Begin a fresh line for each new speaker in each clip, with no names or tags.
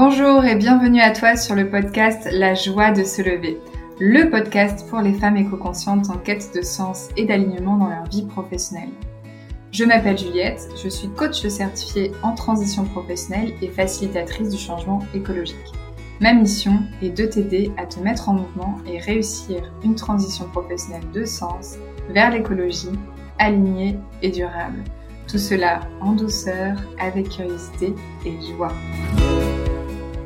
Bonjour et bienvenue à toi sur le podcast La joie de se lever, le podcast pour les femmes éco-conscientes en quête de sens et d'alignement dans leur vie professionnelle. Je m'appelle Juliette, je suis coach certifiée en transition professionnelle et facilitatrice du changement écologique. Ma mission est de t'aider à te mettre en mouvement et réussir une transition professionnelle de sens vers l'écologie, alignée et durable. Tout cela en douceur, avec curiosité et joie.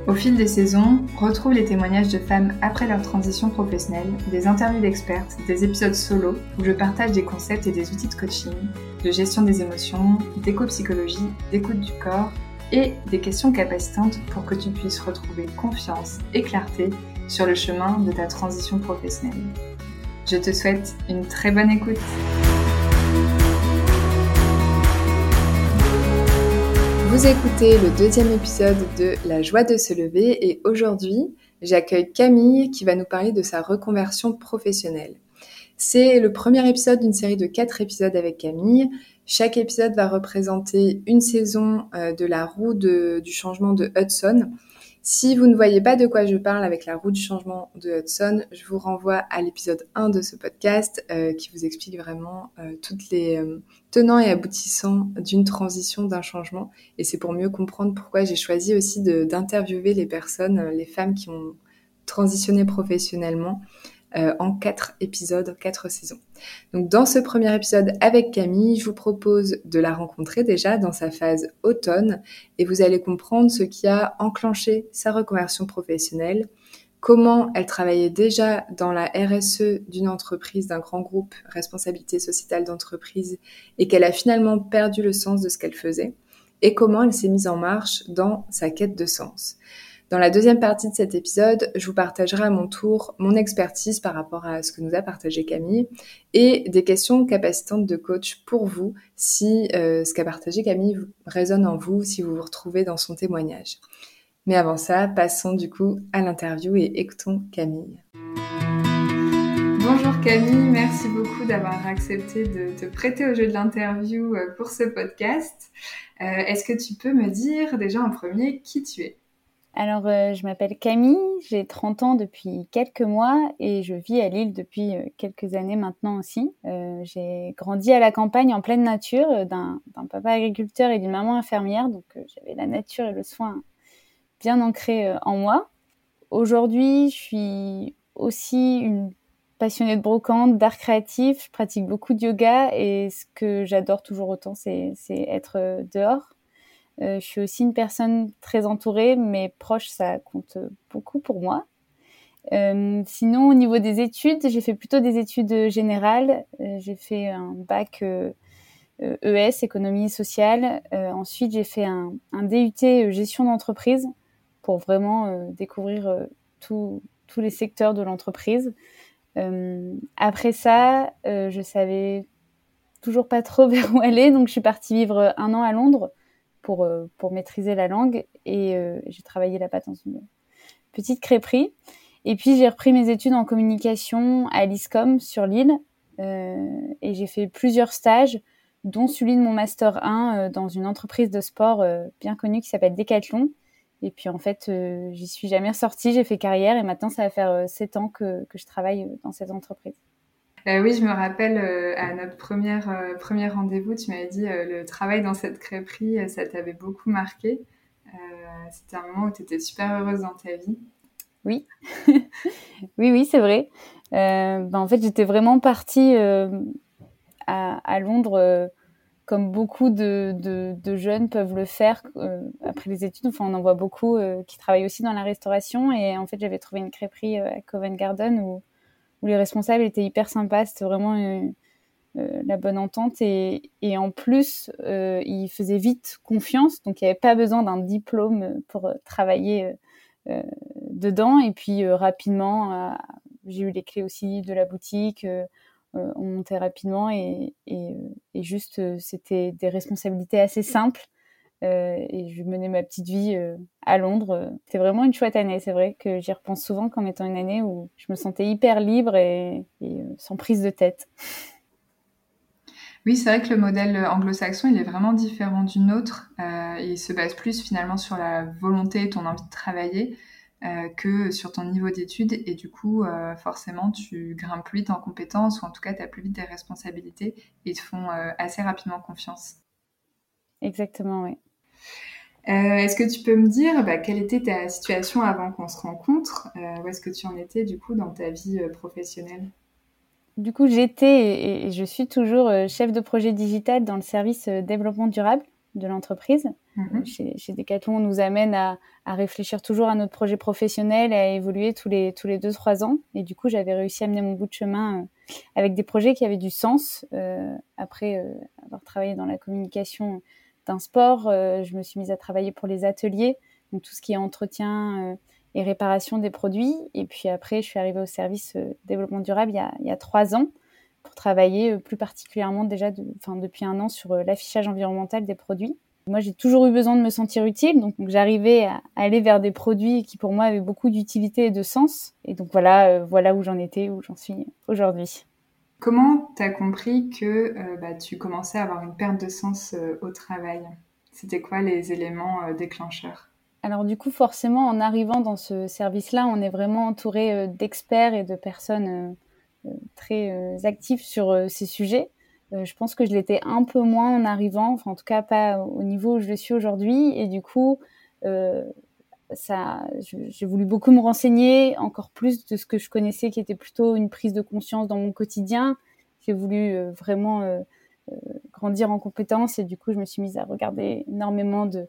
Au fil des saisons, retrouve les témoignages de femmes après leur transition professionnelle, des interviews d'expertes, des épisodes solo où je partage des concepts et des outils de coaching, de gestion des émotions, d'éco-psychologie, d'écoute du corps et des questions capacitantes pour que tu puisses retrouver confiance et clarté sur le chemin de ta transition professionnelle. Je te souhaite une très bonne écoute. Vous écoutez le deuxième épisode de La joie de se lever et aujourd'hui, j'accueille Camille qui va nous parler de sa reconversion professionnelle. C'est le premier épisode d'une série de quatre épisodes avec Camille. Chaque épisode va représenter une saison euh, de la roue du changement de Hudson. Si vous ne voyez pas de quoi je parle avec la roue du changement de Hudson, je vous renvoie à l'épisode 1 de ce podcast euh, qui vous explique vraiment euh, toutes les euh, tenants et aboutissants d'une transition, d'un changement. Et c'est pour mieux comprendre pourquoi j'ai choisi aussi d'interviewer les personnes, les femmes qui ont transitionné professionnellement euh, en quatre épisodes, quatre saisons. Donc dans ce premier épisode avec Camille, je vous propose de la rencontrer déjà dans sa phase automne et vous allez comprendre ce qui a enclenché sa reconversion professionnelle, comment elle travaillait déjà dans la RSE d'une entreprise, d'un grand groupe responsabilité sociétale d'entreprise et qu'elle a finalement perdu le sens de ce qu'elle faisait et comment elle s'est mise en marche dans sa quête de sens. Dans la deuxième partie de cet épisode, je vous partagerai à mon tour mon expertise par rapport à ce que nous a partagé Camille et des questions capacitantes de coach pour vous si euh, ce qu'a partagé Camille résonne en vous, si vous vous retrouvez dans son témoignage. Mais avant ça, passons du coup à l'interview et écoutons Camille. Bonjour Camille, merci beaucoup d'avoir accepté de te prêter au jeu de l'interview euh, pour ce podcast. Euh, est-ce que tu peux me dire déjà en premier qui tu es?
Alors, euh, je m'appelle Camille, j'ai 30 ans depuis quelques mois et je vis à Lille depuis euh, quelques années maintenant aussi. Euh, j'ai grandi à la campagne en pleine nature d'un papa agriculteur et d'une maman infirmière, donc j'avais la nature et le soin bien ancrés en moi. Aujourd'hui, je suis aussi une passionnée de brocante, d'art créatif, je pratique beaucoup de yoga et ce que j'adore toujours autant, c'est être dehors euh, je suis aussi une personne très entourée, mais proche, ça compte beaucoup pour moi. Euh, sinon, au niveau des études, j'ai fait plutôt des études générales. Euh, j'ai fait un bac ES, e économie sociale. ensuite, j'ai fait un, DUT gestion d'entreprise pour vraiment découvrir tous les secteurs de l'entreprise. après ça, je savais toujours pas trop vers où aller, donc je suis partie vivre un an à Londres pour, euh, pour maîtriser la langue. Et euh, j'ai travaillé là-bas dans une petite crêperie. Et puis j'ai repris mes études en communication à l'ISCOM sur Lille. Euh, et j'ai fait plusieurs stages, dont celui de mon Master 1 dans une entreprise de sport bien connue qui s'appelle Decathlon. Et puis en fait, j'y suis jamais ressortie, j'ai fait carrière et maintenant ça va faire sept ans que, que je travaille dans cette entreprise.
Euh, oui, je me rappelle euh, à notre première, euh, premier rendez-vous, tu m'avais dit le travail dans cette crêperie, ça t'avait beaucoup marqué. C'était un moment où tu étais super heureuse dans ta vie.
Oui, oui, oui, c'est vrai. Ben, en fait, j'étais vraiment partie à, Londres comme beaucoup de, jeunes peuvent le faire après les études. Enfin, on en voit beaucoup qui travaillent aussi dans la restauration. Et en fait, j'avais trouvé une crêperie à Covent Garden où où les responsables étaient hyper sympas. C'était vraiment euh, euh, la bonne entente. Et, en plus, euh, ils faisaient vite confiance. Donc, il n'y avait pas besoin d'un diplôme pour travailler dedans. Et puis, rapidement, j'ai eu les clés aussi de la boutique. on montait rapidement et juste, c'était des responsabilités assez simples. Euh, et je menais ma petite vie euh, à Londres. C'était vraiment une chouette année. C'est vrai que j'y repense souvent comme étant une année où je me sentais hyper libre et, euh, sans prise de tête.
Oui, c'est vrai que le modèle anglo-saxon, il est vraiment différent du nôtre. Euh, il se base plus finalement sur la volonté et ton envie de travailler euh, que sur ton niveau d'études. Et du coup, euh, forcément, tu grimpes plus vite en compétences ou en tout cas, tu as plus vite des responsabilités et te font assez rapidement confiance.
Exactement, oui.
Est-ce que tu peux me dire bah, quelle était ta situation avant qu'on se rencontre Où est-ce que tu en étais du coup dans ta vie professionnelle?
Du coup, j'étais et je suis toujours euh, chef de projet digital dans le service euh, développement durable de l'entreprise. Mhm. Euh, chez, chez, Decathlon, on nous amène à, réfléchir toujours à notre projet professionnel et à évoluer tous les tous les deux trois ans. Et du coup, j'avais réussi à mener mon bout de chemin avec des projets qui avaient du sens. après avoir travaillé dans la communication d'un sport, je me suis mise à travailler pour les ateliers, donc tout ce qui est entretien et réparation des produits. Et puis après, je suis arrivée au service euh, développement durable il y, a, trois ans pour travailler euh, plus particulièrement déjà depuis un an sur euh, l'affichage environnemental des produits. Moi, j'ai toujours eu besoin de me sentir utile, donc, j'arrivais à, aller vers des produits qui pour moi avaient beaucoup d'utilité et de sens. Et donc voilà, voilà où j'en étais, où j'en suis aujourd'hui.
Comment tu as compris que bah, tu commençais à avoir une perte de sens au travail? C'était quoi les éléments déclencheurs?
Alors du coup, forcément, en arrivant dans ce service-là, on est vraiment entouré euh, d'experts et de personnes euh, euh, très actives sur ces sujets. je pense que je l'étais un peu moins en arrivant, enfin en tout cas pas au niveau où je le suis aujourd'hui. Et du coup, ça, j'ai voulu beaucoup me renseigner, encore plus de ce que je connaissais, qui était plutôt une prise de conscience dans mon quotidien. J'ai voulu vraiment grandir en compétences et du coup, je me suis mise à regarder énormément de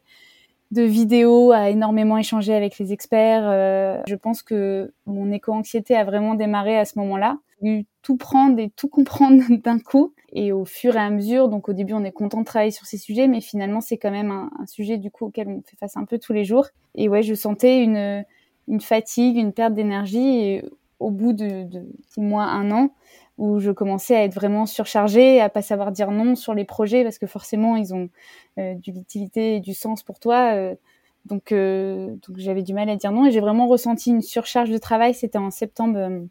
vidéos, à énormément échanger avec les experts. Euh, je pense que mon éco-anxiété a vraiment démarré à ce moment-là. J'ai dû tout prendre et tout comprendre d'un coup. Et au fur et à mesure, donc au début, on est content de travailler sur ces sujets, mais finalement, c'est quand même un, sujet du coup auquel on fait face un peu tous les jours. Et ouais, je sentais une, une fatigue, une perte d'énergie. Et au bout de, de six mois, un an, où je commençais à être vraiment surchargée, à pas savoir dire non sur les projets parce que forcément ils ont euh, de l'utilité et du sens pour toi. Euh, donc, euh, donc j'avais du mal à dire non et j'ai vraiment ressenti une surcharge de travail. C'était en septembre,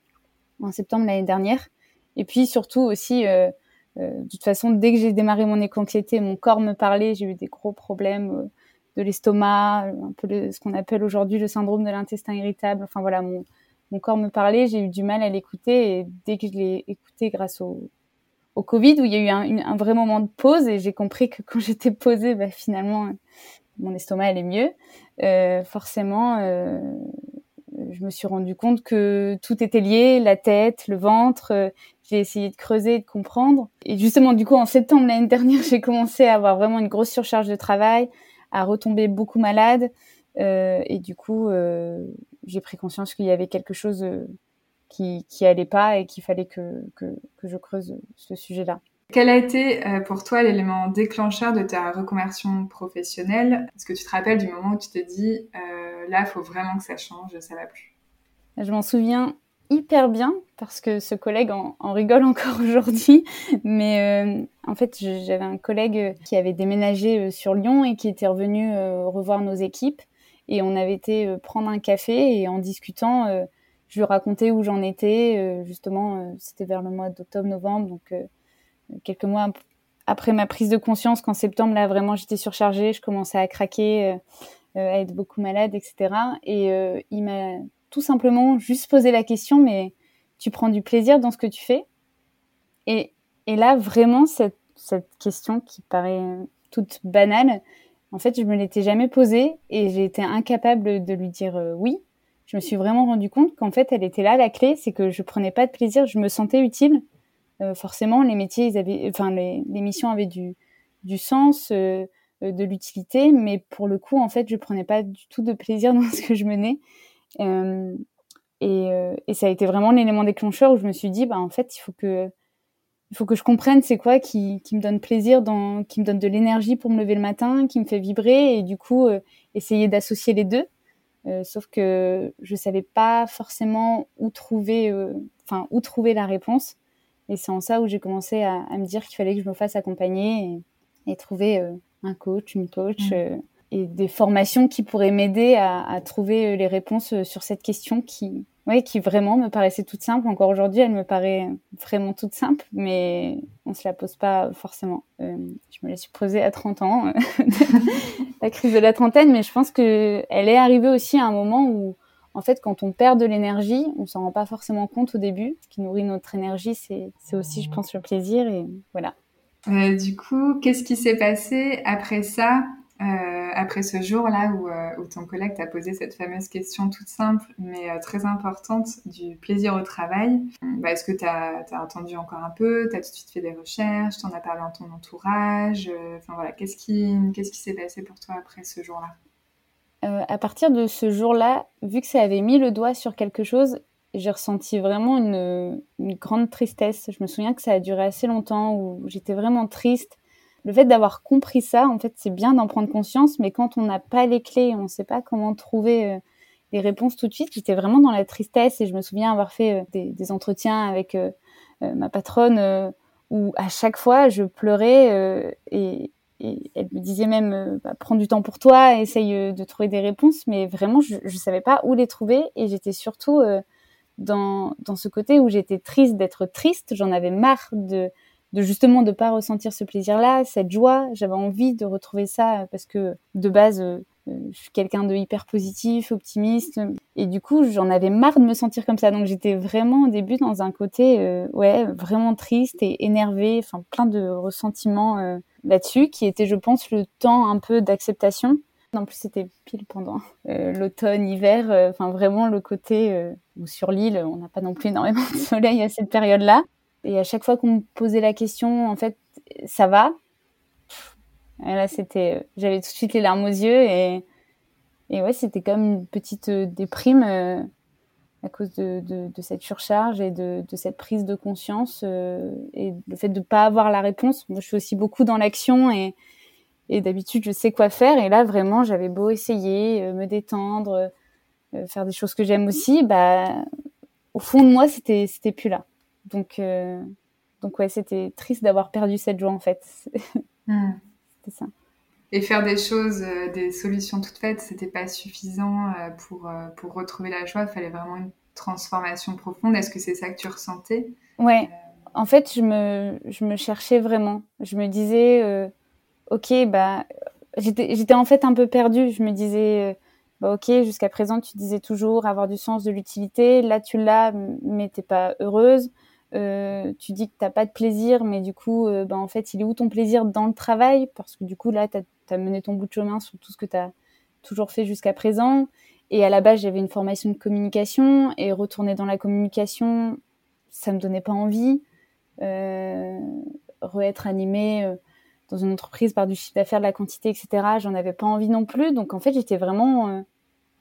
en septembre l'année dernière. Et puis surtout aussi, de toute façon, dès que j'ai démarré mon éco-anxiété, mon corps me parlait. J'ai eu des gros problèmes de l'estomac, un peu ce qu'on appelle aujourd'hui le syndrome de l'intestin irritable. Enfin voilà, mon mon corps me parlait, j'ai eu du mal à l'écouter et dès que je l'ai écouté grâce au, au Covid où il y a eu un, un vrai moment de pause et j'ai compris que quand j'étais posée, bah, finalement mon estomac allait mieux. Euh, forcément, euh, je me suis rendu compte que tout était lié, la tête, le ventre. Euh, j'ai essayé de creuser, de comprendre. Et justement, du coup, en septembre l'année dernière, j'ai commencé à avoir vraiment une grosse surcharge de travail, à retomber beaucoup malade. Euh, et du coup, euh, j'ai pris conscience qu'il y avait quelque chose qui, qui allait pas et qu'il fallait que, que, je creuse ce sujet-là.
Quel a été pour toi l'élément déclencheur de ta reconversion professionnelle? Est-ce que tu te rappelles du moment où tu te dis euh, là, il faut vraiment que ça change, ça va plus?
Je m'en souviens hyper bien parce que ce collègue en, rigole encore aujourd'hui. Mais euh, en fait, j'avais un collègue qui avait déménagé sur Lyon et qui était revenu revoir nos équipes. Et on avait été euh, prendre un café et en discutant, euh, je lui racontais où j'en étais. Euh, justement, c'était vers le mois d'octobre-novembre, donc quelques mois après ma prise de conscience qu'en septembre, là, vraiment, j'étais surchargée, je commençais à craquer, à être beaucoup malade, etc. Et il m'a tout simplement juste posé la question, mais tu prends du plaisir dans ce que tu fais? Et, et là, vraiment, cette, cette question qui paraît toute banale, en fait, je me l'étais jamais posée et j'ai été incapable de lui dire euh, oui. Je me suis vraiment rendu compte qu'en fait, elle était là la clé, c'est que je prenais pas de plaisir, je me sentais utile. Euh, forcément, les métiers, ils avaient, enfin, les, les missions avaient du, du sens, euh, de l'utilité, mais pour le coup, en fait, je prenais pas du tout de plaisir dans ce que je menais. Et, et, ça a été vraiment l'élément déclencheur où je me suis dit, bah, en fait, il faut que il faut que je comprenne c'est quoi qui, qui, me donne plaisir, dans, qui me donne de l'énergie pour me lever le matin, qui me fait vibrer et du coup euh, essayer d'associer les deux. Euh, sauf que je savais pas forcément où trouver, euh, où trouver la réponse. Et c'est en ça où j'ai commencé à, à, me dire qu'il fallait que je me fasse accompagner et, et trouver euh, un coach, une coach mmh. Et des formations qui pourraient m'aider à, trouver les réponses sur cette question qui, oui, qui vraiment me paraissait toute simple. Encore aujourd'hui, elle me paraît vraiment toute simple, mais on se la pose pas forcément. Euh, je me la suis posée à 30 ans, la crise de la trentaine, mais je pense que elle est arrivée aussi à un moment où, en fait, quand on perd de l'énergie, on s'en rend pas forcément compte au début. Ce qui nourrit notre énergie, c'est aussi, je pense, le plaisir et voilà.
Euh, du coup, qu'est-ce qui s'est passé après ça? Euh, après ce jour-là où, euh, où, ton collègue t'a posé cette fameuse question toute simple mais euh, très importante du plaisir au travail, bah, est-ce que tu as, attendu encore un peu? Tu as tout de suite fait des recherches? Tu en as parlé en ton entourage? Enfin voilà, qu'est-ce qui s'est passé pour toi après ce jour-là?
À partir de ce jour-là, vu que ça avait mis le doigt sur quelque chose, j'ai ressenti vraiment une grande tristesse. Je me souviens que ça a duré assez longtemps où j'étais vraiment triste le fait d'avoir compris ça, en fait, c'est bien d'en prendre conscience, mais quand on n'a pas les clés, on ne sait pas comment trouver euh, les réponses tout de suite, j'étais vraiment dans la tristesse et je me souviens avoir fait euh, des, entretiens avec euh, ma patronne où à chaque fois je pleurais et, elle me disait même bah, prends du temps pour toi, essaye de trouver des réponses, mais vraiment je ne savais pas où les trouver et j'étais surtout dans, dans ce côté où j'étais triste d'être triste, j'en avais marre de de justement de pas ressentir ce plaisir-là, cette joie. J'avais envie de retrouver ça parce que de base, euh, je suis quelqu'un de hyper positif, optimiste, et du coup, j'en avais marre de me sentir comme ça. Donc, j'étais vraiment au début dans un côté, euh, ouais, vraiment triste et énervé, enfin, plein de ressentiments euh, là-dessus, qui était, je pense, le temps un peu d'acceptation. En plus, c'était pile pendant l'automne, hiver, enfin vraiment le côté où sur l'île, on n'a pas non plus énormément de soleil à cette période-là. Et à chaque fois qu'on me posait la question, en fait, ça va Et là, c'était, j'avais tout de suite les larmes aux yeux et, et ouais, c'était comme une petite euh, déprime euh, à cause de, de, de, cette surcharge et de, de cette prise de conscience euh, et le fait de ne pas avoir la réponse. Moi, je suis aussi beaucoup dans l'action et, et d'habitude, je sais quoi faire. Et là, vraiment, j'avais beau essayer, me détendre, faire des choses que j'aime aussi, bah, au fond de moi, c'était, c'était plus là. Donc, euh, donc ouais, c'était triste d'avoir perdu cette joie en fait. Hmm. C'était ça.
Et faire des choses, euh, des solutions toutes faites, c'était pas suffisant euh, pour, pour retrouver la joie. Il fallait vraiment une transformation profonde. Est-ce que c'est ça que tu ressentais?
Ouais. En fait, je me, je me cherchais vraiment. Je me disais, ok, bah, j'étais en fait un peu perdue. Je me disais, bah, ok, jusqu'à présent, tu disais toujours avoir du sens, de l'utilité. Là, tu l'as, mais t'es pas heureuse. Euh, tu dis que t'as pas de plaisir, mais du coup, euh, ben, en fait, il est où ton plaisir dans le travail? Parce que du coup, là, tu as, mené ton bout de chemin sur tout ce que tu as toujours fait jusqu'à présent. Et à la base, j'avais une formation de communication, et retourner dans la communication, ça me donnait pas envie. Euh, re-être animé dans une entreprise par du chiffre d'affaires, de la quantité, etc., j'en avais pas envie non plus. Donc, en fait, j'étais vraiment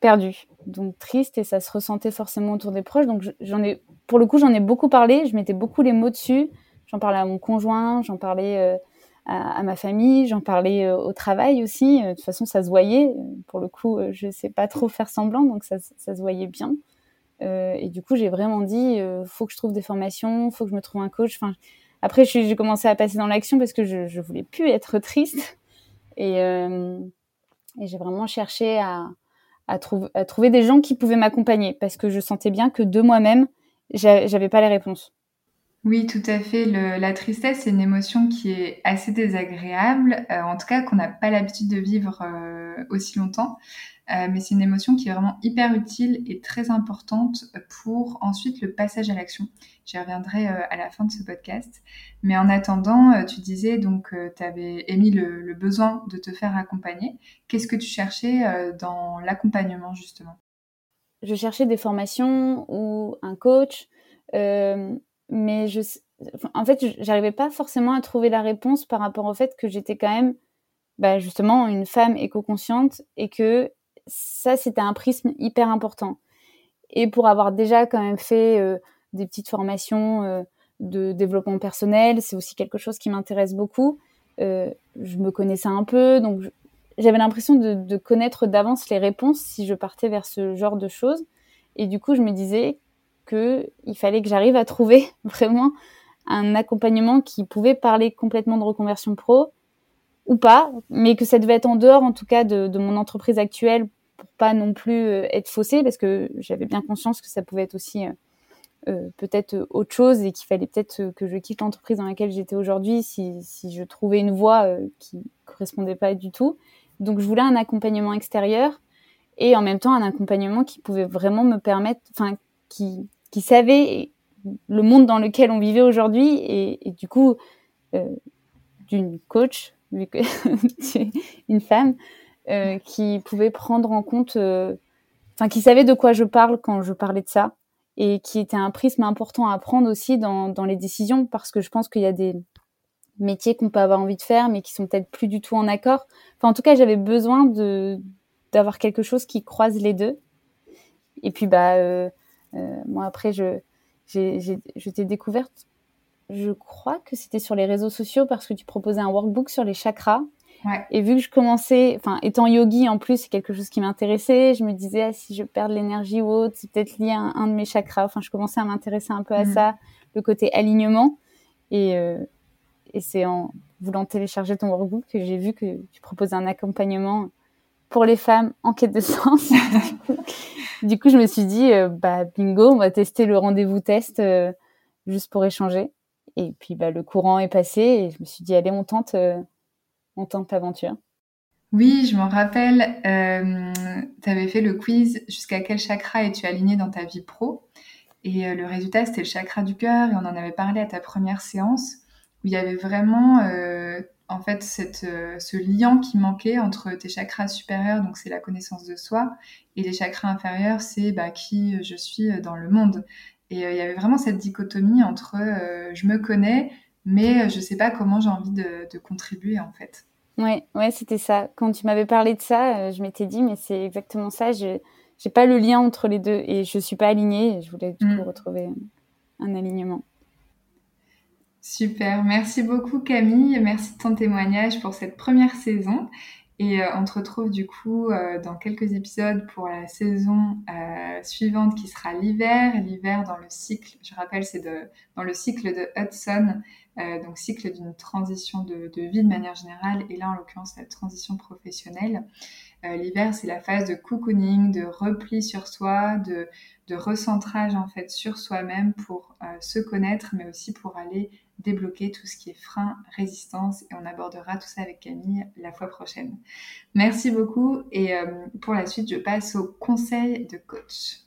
perdue, donc triste, et ça se ressentait forcément autour des proches. Donc, j'en ai pour le coup, j'en ai beaucoup parlé, je mettais beaucoup les mots dessus. J'en parlais à mon conjoint, j'en parlais euh, à, ma famille, j'en parlais euh, au travail aussi. Euh, de toute façon, ça se voyait. Pour le coup, je sais pas trop faire semblant, donc ça, ça se voyait bien. et du coup, j'ai vraiment dit, faut que je trouve des formations, faut que je me trouve un coach. Après, j'ai commencé à passer dans l'action parce que je, voulais plus être triste. Et j'ai vraiment cherché à, à, trouver des gens qui pouvaient m'accompagner parce que je sentais bien que de moi-même, j'avais pas les réponses.
Oui, tout à fait. la tristesse, c'est une émotion qui est assez désagréable, euh, en tout cas qu'on n'a pas l'habitude de vivre euh, aussi longtemps. Euh, mais c'est une émotion qui est vraiment hyper utile et très importante pour ensuite le passage à l'action. J'y reviendrai à la fin de ce podcast. Mais en attendant, tu disais donc tu avais émis le, besoin de te faire accompagner. Qu'est-ce que tu cherchais dans l'accompagnement justement?
Je cherchais des formations ou un coach, euh, mais je, en fait, j'arrivais pas forcément à trouver la réponse par rapport au fait que j'étais quand même, bah, justement, une femme éco-consciente et que ça, c'était un prisme hyper important. Et pour avoir déjà quand même fait euh, des petites formations euh, de développement personnel, c'est aussi quelque chose qui m'intéresse beaucoup. Euh, je me connaissais un peu, donc j'avais l'impression de, connaître d'avance les réponses si je partais vers ce genre de choses. Et du coup, je me disais que il fallait que j'arrive à trouver vraiment un accompagnement qui pouvait parler complètement de reconversion pro ou pas, mais que ça devait être en dehors, en tout cas, de, mon entreprise actuelle pour pas non plus être faussée parce que j'avais bien conscience que ça pouvait être aussi peut-être autre chose et qu'il fallait peut-être que je quitte l'entreprise dans laquelle j'étais aujourd'hui si, si, je trouvais une voie qui correspondait pas du tout. Donc je voulais un accompagnement extérieur et en même temps un accompagnement qui pouvait vraiment me permettre, enfin qui, qui savait le monde dans lequel on vivait aujourd'hui et, et, du coup euh, d'une coach, vu que une femme, euh, qui pouvait prendre en compte, euh, enfin qui savait de quoi je parle quand je parlais de ça et qui était un prisme important à prendre aussi dans, dans les décisions parce que je pense qu'il y a des métiers qu'on peut avoir envie de faire mais qui sont peut-être plus du tout en accord. Enfin en tout cas j'avais besoin de d'avoir quelque chose qui croise les deux. Et puis bah euh, euh, moi après je j'ai t'ai découverte je crois que c'était sur les réseaux sociaux parce que tu proposais un workbook sur les chakras. Ouais. Et vu que je commençais, enfin, étant yogi en plus, c'est quelque chose qui m'intéressait. Je me disais, ah, si je perds de l'énergie ou autre, c'est peut-être lié à un, de mes chakras. Enfin, je commençais à m'intéresser un peu à mm. ça, le côté alignement. Et, euh, et c'est en voulant télécharger ton workbook que j'ai vu que tu proposais un accompagnement pour les femmes en quête de sens. du coup, je me suis dit, euh, bah, bingo, on va tester le rendez-vous test euh, juste pour échanger. Et puis bah, le courant est passé et je me suis dit, allez, on tente, euh, on tente l'aventure.
Oui, je m'en rappelle, euh, tu avais fait le quiz jusqu'à quel chakra es-tu aligné dans ta vie pro? Et euh, le résultat, c'était le chakra du cœur et on en avait parlé à ta première séance où il y avait vraiment en fait cette, ce lien qui manquait entre tes chakras supérieurs, donc c'est la connaissance de soi, et les chakras inférieurs, c'est bah, qui je suis dans le monde. Et euh, il y avait vraiment cette dichotomie entre euh, je me connais, mais euh, je ne sais pas comment j'ai envie de, contribuer en fait.
Ouais, ouais, c'était ça. Quand tu m'avais parlé de ça, je m'étais dit, mais c'est exactement ça. Je n'ai pas le lien entre les deux et je ne suis pas alignée. je voulais du coup mm. retrouver un alignement.
Super, merci beaucoup Camille, merci de ton témoignage pour cette première saison. Et euh, on te retrouve du coup euh, dans quelques épisodes pour la saison euh, suivante qui sera l'hiver. L'hiver dans le cycle, je rappelle, c'est dans le cycle de Hudson, donc cycle d'une transition de, vie de manière générale, et là en l'occurrence la transition professionnelle. l'hiver, c'est la phase de cocooning, de repli sur soi, de, recentrage en fait sur soi-même pour se connaître, mais aussi pour aller débloquer tout ce qui est frein, résistance et on abordera tout ça avec Camille la fois prochaine. Merci beaucoup et euh, pour la suite, je passe au conseil de coach.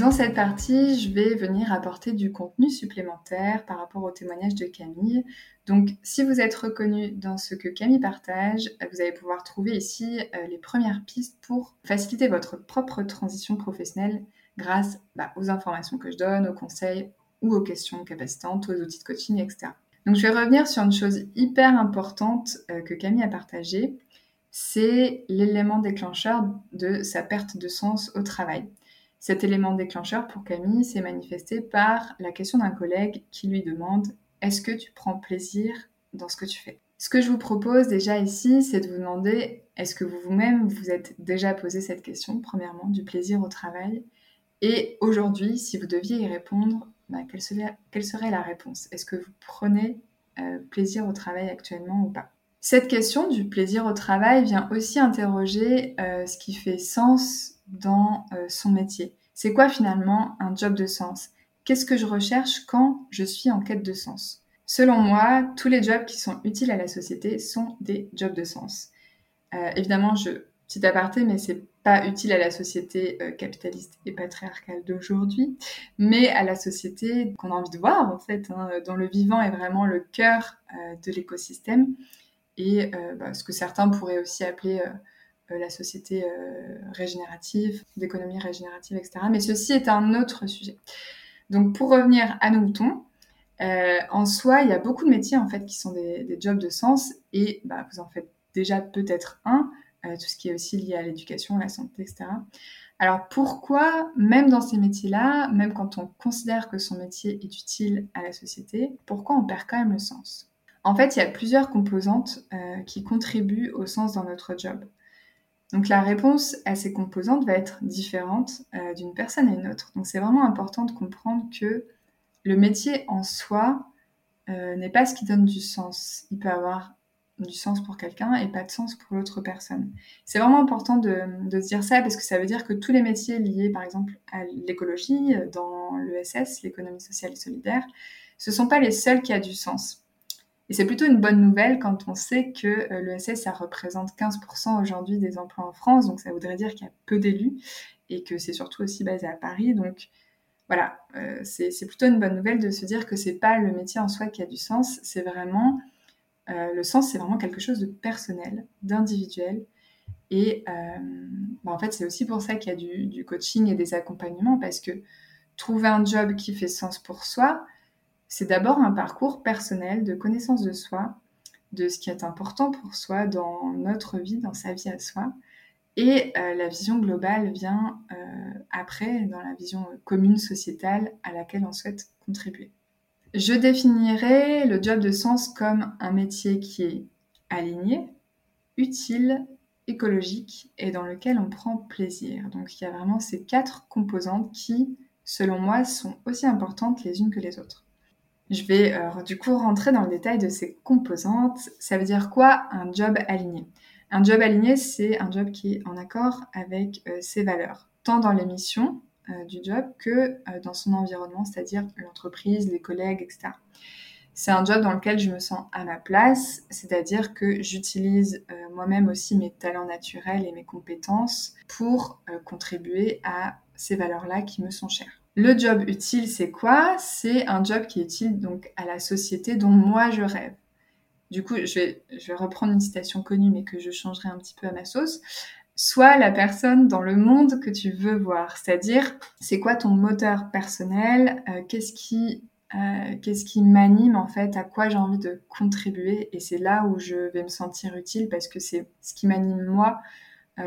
Dans cette partie, je vais venir apporter du contenu supplémentaire par rapport au témoignage de Camille. Donc, si vous êtes reconnu dans ce que Camille partage, vous allez pouvoir trouver ici euh, les premières pistes pour faciliter votre propre transition professionnelle grâce bah, aux informations que je donne, aux conseils ou aux questions capacitantes, aux outils de coaching, etc. Donc je vais revenir sur une chose hyper importante euh, que Camille a partagée, c'est l'élément déclencheur de sa perte de sens au travail. Cet élément déclencheur pour Camille s'est manifesté par la question d'un collègue qui lui demande Est-ce que tu prends plaisir dans ce que tu fais? Ce que je vous propose déjà ici, c'est de vous demander Est-ce que vous vous-même vous êtes déjà posé cette question, premièrement, du plaisir au travail? Et aujourd'hui, si vous deviez y répondre, bah, quelle, serait, la réponse? Est-ce que vous prenez euh, plaisir au travail actuellement ou pas? Cette question du plaisir au travail vient aussi interroger euh, ce qui fait sens dans euh, son métier. C'est quoi finalement un job de sens? Qu'est-ce que je recherche quand je suis en quête de sens? Selon moi, tous les jobs qui sont utiles à la société sont des jobs de sens. évidemment, je petit aparté, mais c'est pas utile à la société euh, capitaliste et patriarcale d'aujourd'hui, mais à la société qu'on a envie de voir en fait, hein, dont le vivant est vraiment le cœur euh, de l'écosystème et euh, bah, ce que certains pourraient aussi appeler la société régénérative, d'économie régénérative, etc. Mais ceci est un autre sujet. Donc pour revenir à nos moutons, en soi, il y a beaucoup de métiers en fait qui sont des, jobs de sens et bah, vous en faites déjà peut-être un. Euh, tout ce qui est aussi lié à l'éducation, la santé, etc. Alors pourquoi, même dans ces métiers-là, même quand on considère que son métier est utile à la société, pourquoi on perd quand même le sens? En fait, il y a plusieurs composantes euh, qui contribuent au sens dans notre job. Donc la réponse à ces composantes va être différente euh, d'une personne à une autre. Donc c'est vraiment important de comprendre que le métier en soi n'est pas ce qui donne du sens. Il peut avoir du sens pour quelqu'un et pas de sens pour l'autre personne. C'est vraiment important de, se dire ça parce que ça veut dire que tous les métiers liés, par exemple, à l'écologie, dans l'ESS, l'économie sociale et solidaire, ce ne sont pas les seuls qui ont du sens. Et c'est plutôt une bonne nouvelle quand on sait que euh, l'ESS, ça représente 15% aujourd'hui des emplois en France, donc ça voudrait dire qu'il y a peu d'élus et que c'est surtout aussi basé à Paris. Donc voilà, euh, c'est plutôt une bonne nouvelle de se dire que c'est pas le métier en soi qui a du sens, c'est vraiment euh, le sens, c'est vraiment quelque chose de personnel, d'individuel. Et bah, en fait, c'est aussi pour ça qu'il y a du, coaching et des accompagnements, parce que trouver un job qui fait sens pour soi, c'est d'abord un parcours personnel de connaissance de soi, de ce qui est important pour soi dans notre vie, dans sa vie à soi. Et euh, la vision globale vient après, dans la vision commune, sociétale, à laquelle on souhaite contribuer. Je définirais le job de sens comme un métier qui est aligné, utile, écologique et dans lequel on prend plaisir. Donc il y a vraiment ces quatre composantes qui, selon moi, sont aussi importantes les unes que les autres. Je vais euh, du coup rentrer dans le détail de ces composantes. Ça veut dire quoi un job aligné? Un job aligné, c'est un job qui est en accord avec euh, ses valeurs, tant dans les missions euh, du job que dans son environnement, c'est-à-dire l'entreprise, les collègues, etc. C'est un job dans lequel je me sens à ma place, c'est-à-dire que j'utilise moi-même aussi mes talents naturels et mes compétences pour contribuer à ces valeurs-là qui me sont chères. Le job utile, c'est quoi? C'est un job qui est utile donc à la société dont moi je rêve. Du coup, je vais, je vais reprendre une citation connue, mais que je changerai un petit peu à ma sauce. Soit la personne dans le monde que tu veux voir. C'est-à-dire, c'est quoi ton moteur personnel? Euh, Qu'est-ce qui, euh, qu'est-ce qui m'anime en fait? À quoi j'ai envie de contribuer? Et c'est là où je vais me sentir utile parce que c'est ce qui m'anime moi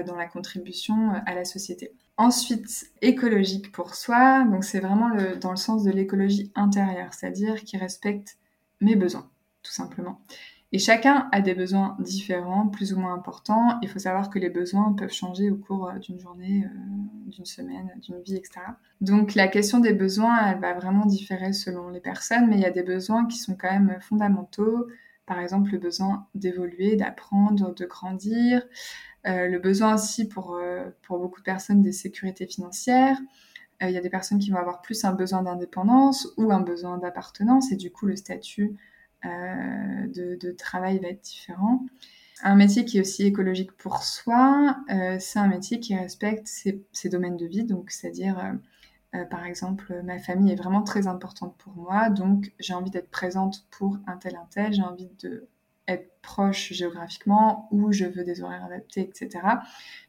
dans la contribution à la société. Ensuite, écologique pour soi. Donc c'est vraiment dans le sens de l'écologie intérieure, c'est-à-dire qui respecte mes besoins, tout simplement. Et chacun a des besoins différents, plus ou moins importants. Il faut savoir que les besoins peuvent changer au cours euh, d'une journée, euh, d'une semaine, d'une vie, etc. Donc la question des besoins, elle va vraiment différer selon les personnes, mais il y a des besoins qui sont quand même fondamentaux. Par exemple, le besoin d'évoluer, d'apprendre, de grandir. Euh, le besoin aussi pour, pour beaucoup de personnes des sécurités financières. Il y a des personnes qui vont avoir plus un besoin d'indépendance ou un besoin d'appartenance et du coup le statut euh, de, travail va être différent. Un métier qui est aussi écologique pour soi, euh, c'est un métier qui respecte ses, domaines de vie, donc c'est-à-dire euh, par exemple, ma famille est vraiment très importante pour moi, donc j'ai envie d'être présente pour un tel, un tel, j'ai envie de être proche géographiquement ou je veux des horaires adaptés, etc.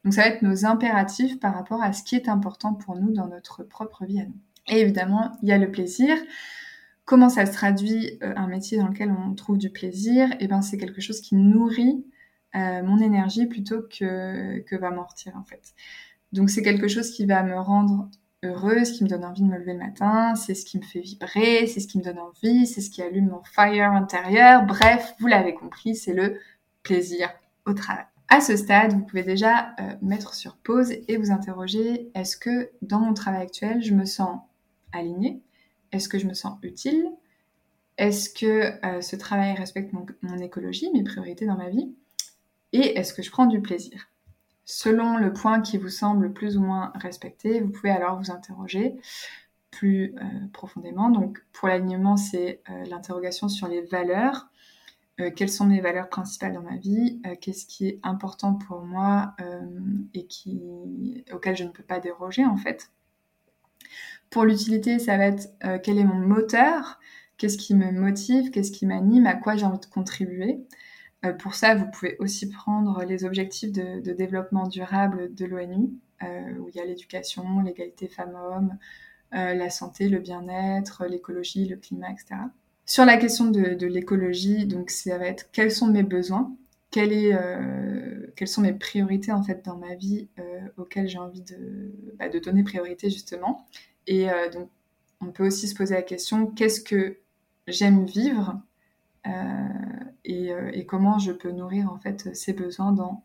Donc ça va être nos impératifs par rapport à ce qui est important pour nous dans notre propre vie à nous. Et évidemment, il y a le plaisir. Comment ça se traduit euh, un métier dans lequel on trouve du plaisir? Eh ben c'est quelque chose qui nourrit euh, mon énergie plutôt que, que va m'ortir en fait. Donc c'est quelque chose qui va me rendre heureuse, qui me donne envie de me lever le matin, c'est ce qui me fait vibrer, c'est ce qui me donne envie, c'est ce qui allume mon fire intérieur. Bref, vous l'avez compris, c'est le plaisir au travail. À ce stade, vous pouvez déjà euh, mettre sur pause et vous interroger est-ce que dans mon travail actuel, je me sens alignée? Est-ce que je me sens utile? Est-ce que euh, ce travail respecte mon, écologie, mes priorités dans ma vie? Et est-ce que je prends du plaisir? Selon le point qui vous semble plus ou moins respecté, vous pouvez alors vous interroger plus euh, profondément. Donc pour l'alignement, c'est euh, l'interrogation sur les valeurs. quelles sont mes valeurs principales dans ma vie? Qu'est-ce qui est important pour moi et auquel je ne peux pas déroger en fait? Pour l'utilité, ça va être euh, quel est mon moteur, qu'est-ce qui me motive, qu'est-ce qui m'anime, à quoi j'ai envie de contribuer? Euh, pour ça, vous pouvez aussi prendre les objectifs de, développement durable de l'ONU, euh, où il y a l'éducation, l'égalité femmes-hommes, la santé, le bien-être, l'écologie, le climat, etc. Sur la question de, l'écologie, donc ça va être quels sont mes besoins, quelles sont mes priorités en fait dans ma vie auxquelles j'ai envie de, bah, de, donner priorité justement et euh, donc, on peut aussi se poser la question qu'est-ce que j'aime vivre euh, euh, et, comment je peux nourrir en fait ces besoins dans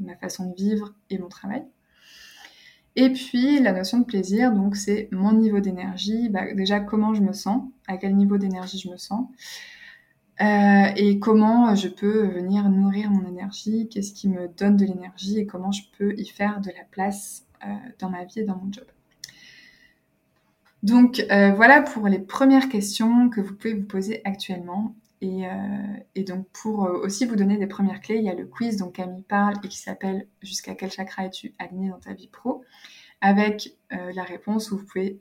ma façon de vivre et mon travail. Et puis la notion de plaisir, donc c'est mon niveau d'énergie, bah, déjà comment je me sens, à quel niveau d'énergie je me sens, et comment je peux venir nourrir mon énergie, qu'est-ce qui me donne de l'énergie? Et comment je peux y faire de la place dans ma vie et dans mon job? Donc voilà pour les premières questions que vous pouvez vous poser actuellement. Euh, et, donc, pour euh, aussi vous donner des premières clés, il y a le quiz dont Camille parle et qui s'appelle Jusqu'à quel chakra es-tu aligné dans ta vie pro? Avec euh, la réponse où vous pouvez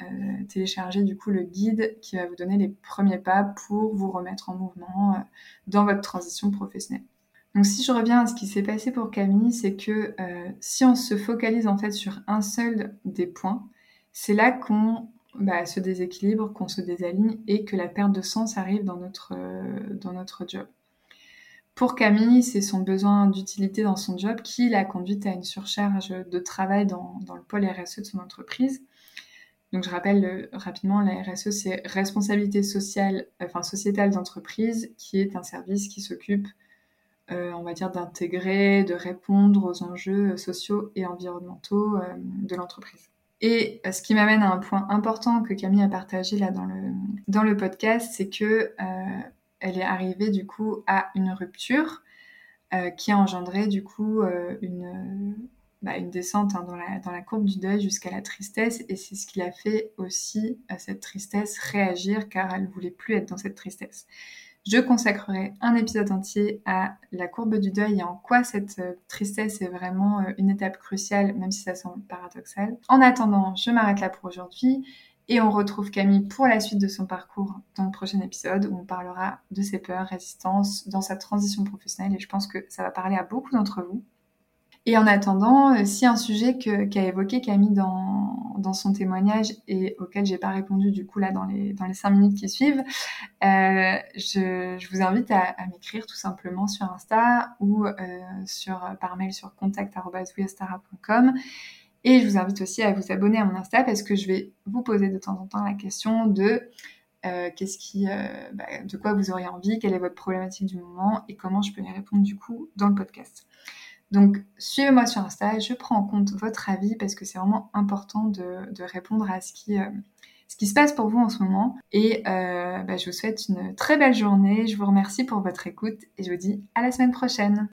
télécharger du coup le guide qui va vous donner les premiers pas pour vous remettre en mouvement dans votre transition professionnelle. Donc si je reviens à ce qui s'est passé pour Camille, c'est que si on se focalise en fait sur un seul des points, c'est là qu'on bah, ce déséquilibre, qu'on se désaligne et que la perte de sens arrive dans notre, euh, dans notre job. Pour Camille, c'est son besoin d'utilité dans son job qui l'a conduite à une surcharge de travail dans, dans le pôle RSE de son entreprise. Donc je rappelle euh, rapidement, la RSE, c'est responsabilité sociale, enfin sociétale d'entreprise, qui est un service qui s'occupe, euh, on va dire, d'intégrer, de répondre aux enjeux sociaux et environnementaux de l'entreprise. Et euh, ce qui m'amène à un point important que Camille a partagé dans le, podcast, c'est que euh, elle est arrivée du coup à une rupture euh, qui a engendré du coup une, bah, une descente hein, dans, la, dans la courbe du deuil jusqu'à la tristesse. Et c'est ce qui l'a fait aussi à cette tristesse réagir car elle ne voulait plus être dans cette tristesse. Je consacrerai un épisode entier à la courbe du deuil et en quoi cette euh, tristesse est vraiment euh, une étape cruciale, même si ça semble paradoxal. En attendant, je m'arrête là pour aujourd'hui et on retrouve Camille pour la suite de son parcours dans le prochain épisode où on parlera de ses peurs, résistances dans sa transition professionnelle et je pense que ça va parler à beaucoup d'entre vous. Et en attendant, euh, si un sujet qu'a évoqué Camille dans, dans son témoignage et auquel j'ai pas répondu du coup là dans les, dans les cinq minutes qui suivent, euh, je, je, vous invite à, m'écrire tout simplement sur Insta ou euh, sur, par mail sur contact.com. Et je vous invite aussi à vous abonner à mon Insta parce que je vais vous poser de temps en temps la question de qu'est-ce qui, bah, de quoi vous auriez envie, quelle est votre problématique du moment et comment je peux y répondre du coup dans le podcast. Donc, suivez-moi sur Insta, je prends en compte votre avis parce que c'est vraiment important de, répondre à ce qui, euh, ce qui se passe pour vous en ce moment. Et euh, bah, je vous souhaite une très belle journée, je vous remercie pour votre écoute et je vous dis à la semaine prochaine.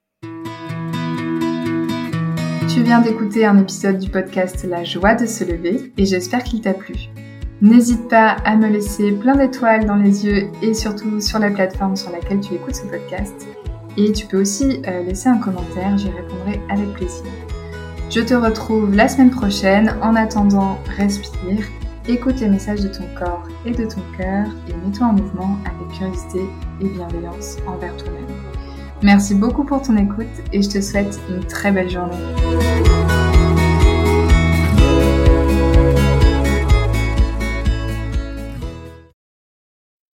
Tu viens d'écouter un épisode du podcast La joie de se lever et j'espère qu'il t'a plu. N'hésite pas à me laisser plein d'étoiles dans les yeux et surtout sur la plateforme sur laquelle tu écoutes ce podcast et tu peux aussi euh, laisser un commentaire, j'y répondrai avec plaisir. Je te retrouve la semaine prochaine. En attendant, respire, écoute les messages de ton corps et de ton cœur et mets-toi en mouvement avec curiosité et bienveillance envers toi-même. Merci beaucoup pour ton écoute et je te souhaite une très belle journée.